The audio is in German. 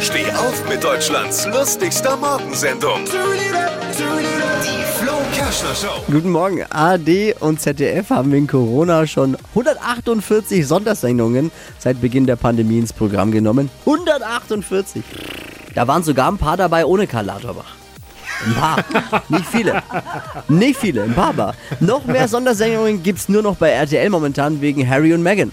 Steh auf mit Deutschlands lustigster Morgensendung. Die Flo Kerschner Show. Guten Morgen. AD und ZDF haben wegen Corona schon 148 Sondersendungen seit Beginn der Pandemie ins Programm genommen. 148. Da waren sogar ein paar dabei ohne Karl Lauterbach. Ein paar. Nicht viele. Nicht viele, ein paar aber. Noch mehr Sondersendungen gibt's nur noch bei RTL momentan wegen Harry und Meghan.